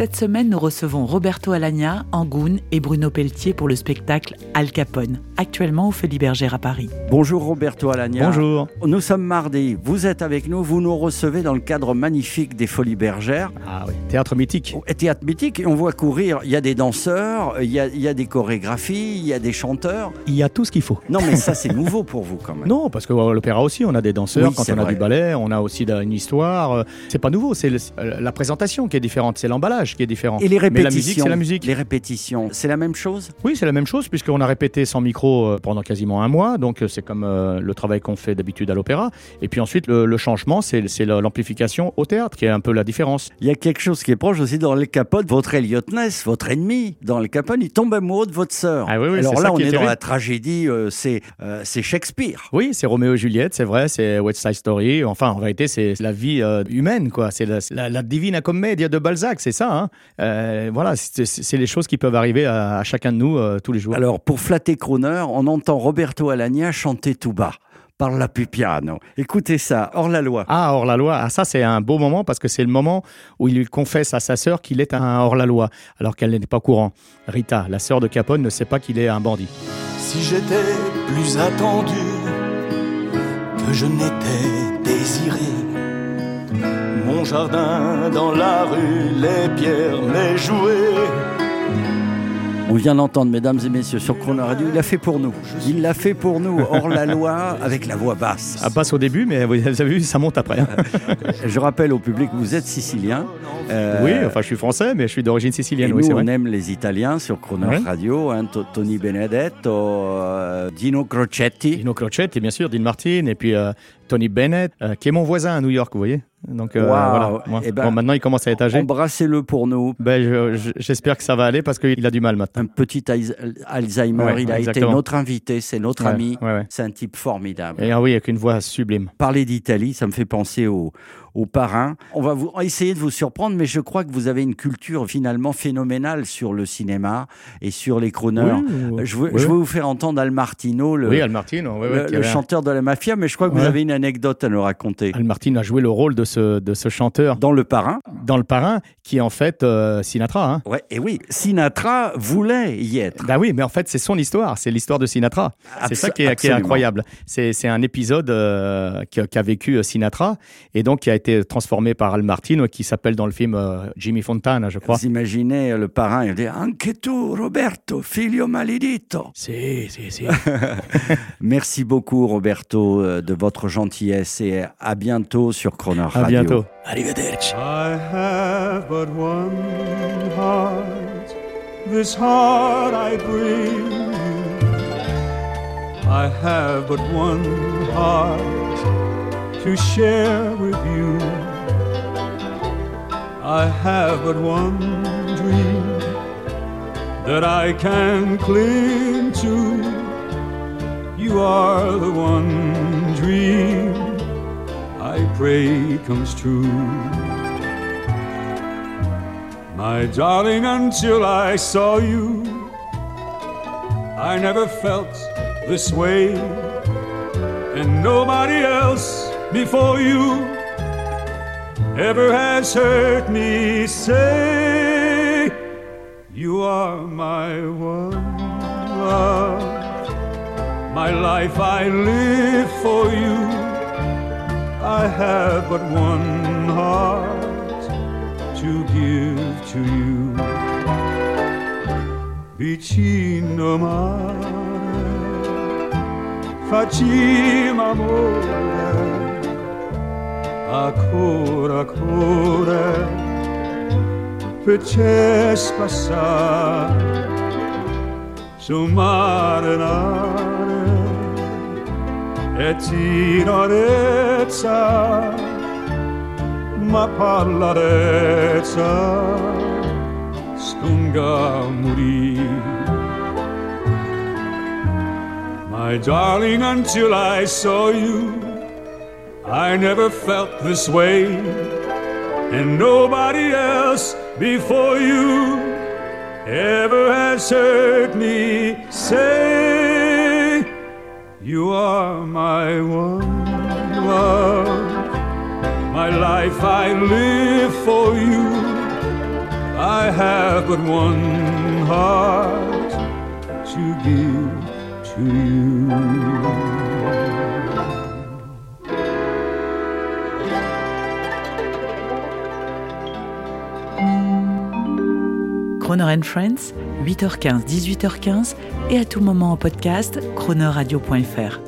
Cette semaine, nous recevons Roberto Alagna, Angoun et Bruno Pelletier pour le spectacle Al Capone, actuellement au Folies Bergère à Paris. Bonjour Roberto Alagna. Bonjour. Nous sommes mardi. Vous êtes avec nous. Vous nous recevez dans le cadre magnifique des Folies Bergères. Ah oui, théâtre mythique. Et théâtre mythique. Et on voit courir. Il y a des danseurs, il y a, il y a des chorégraphies, il y a des chanteurs. Il y a tout ce qu'il faut. Non, mais ça, c'est nouveau pour vous quand même. Non, parce que euh, l'opéra aussi, on a des danseurs, Oui, quand on a vrai. du ballet, on a aussi une histoire. euh, C'est pas nouveau, c'est euh, la présentation qui est différente, c'est l'emballage qui est différent. Et les Mais répétitions. la musique, c'est la musique. Les répétitions, c'est la même chose? Oui, c'est la même chose, puisqu'on a répété sans micro euh, pendant quasiment un mois, donc euh, c'est comme euh, le travail qu'on fait d'habitude à l'opéra. Et puis ensuite, le, le changement, c'est c'est la- l'amplification au théâtre, qui est un peu la différence. Il y a quelque chose qui est proche aussi dans le Capone. Votre Elliot Ness, votre ennemi, dans le Capone, il tombe amoureux de votre sœur. Ah oui, oui, Alors là, on est est, dans la tragédie, euh, c'est euh, c'est Shakespeare. Oui, c'est Roméo et Juliette, c'est vrai, c'est West Side Story. Enfin, en vérité, c'est la vie euh, humaine, quoi. C'est la, la, la divina commedia de Balzac, c'est ça. Hein? Euh, voilà, c'est les choses qui peuvent arriver à, à chacun de nous euh, tous les jours. Alors, pour flatter Crooner, on entend Roberto Alagna chanter tout bas. Par la piano. Écoutez ça, hors la loi. Ah, hors la loi. Ah, ça, c'est un beau moment parce que c'est le moment où il confesse à sa sœur qu'il est un hors la loi, alors qu'elle n'est pas au courant. Rita, la sœur de Capone, ne sait pas qu'il est un bandit. Si j'étais plus attendu que je n'étais désiré, mon jardin dans la rue, les pierres, mes jouets. On vient d'entendre, mesdames et messieurs, sur Chrono Radio, il l'a fait pour nous. Il l'a fait pour nous, hors la loi, avec la voix basse. Ça passe au début, mais vous avez vu, ça monte après. hein. Je rappelle au public que vous êtes sicilien. Euh, oui, enfin, je suis français, mais je suis d'origine Et sicilienne, nous, oui, on aime les Italiens sur Chrono Ouais. Radio, hein, To- Tony Benedetto, euh, Dino Crocetti. Dino Crocetti, bien sûr, Dean Martin, et puis euh, Tony Bennett, euh, qui est mon voisin à New York, vous voyez. Donc euh, Wow. voilà. Eh ben, bon, maintenant, il commence à être âgé. Embrassez-le pour nous. Ben, je- je- J'espère que ça va aller parce qu'il a du mal maintenant. Un petit Alz- Alzheimer, Ouais, il a été notre invité, c'est notre Ouais, ami. ouais, ouais. C'est un type formidable. Et ah oui, avec une voix sublime. Parler d'Italie, ça me fait penser au, au parrain. On va vous, essayer de vous surprendre, mais je crois que vous avez une culture finalement phénoménale sur le cinéma et sur les chroneurs. Oui, je, veux, oui. je veux vous faire entendre Al Martino, le, Oui, Al Martino, le- chanteur de la mafia, mais je crois que vous avez une anecdote à nous raconter. Al Martin a joué le rôle de ce, de ce chanteur Dans Le Parrain, dans Le Parrain, qui est en fait euh, Sinatra. Hein. ouais, et oui, Sinatra voulait y être. Bah oui, mais en fait, c'est son histoire, c'est l'histoire de Sinatra. C'est ça qui est, qui est absolument. incroyable. C'est un épisode euh, qu'a qu'a vécu euh, Sinatra et donc qui a été transformé par Al Martino, qui s'appelle dans le film euh, Jimmy Fontana, je crois. Vous imaginez le parrain, il dit Anche tu, Roberto, figlio maledetto. Si, si, si. Merci beaucoup, Roberto, euh, de votre gentillesse et à bientôt sur Croner Radio. À bientôt. Arrivederci. I have but one heart, this heart I bring you. I have but one heart to share with you. I have but one dream that I can cling to. You are the one dream I pray comes true. My darling, until I saw you, I never felt this way, and nobody else before you ever has heard me say, You are my one love, my life I live for you. I have but one heart to give to you. Vicino mare, facciamo amore, a cura cura perché passar su mare nare e tirarezza ma parlarezza stunga morì my darling until I saw you I never felt this way, and nobody else before you ever has heard me say, You are my one love, my life I live for you. I have but one heart to give to you. Croner and Friends, 8h15, 18h15 et à tout moment en podcast, cronerradio.fr.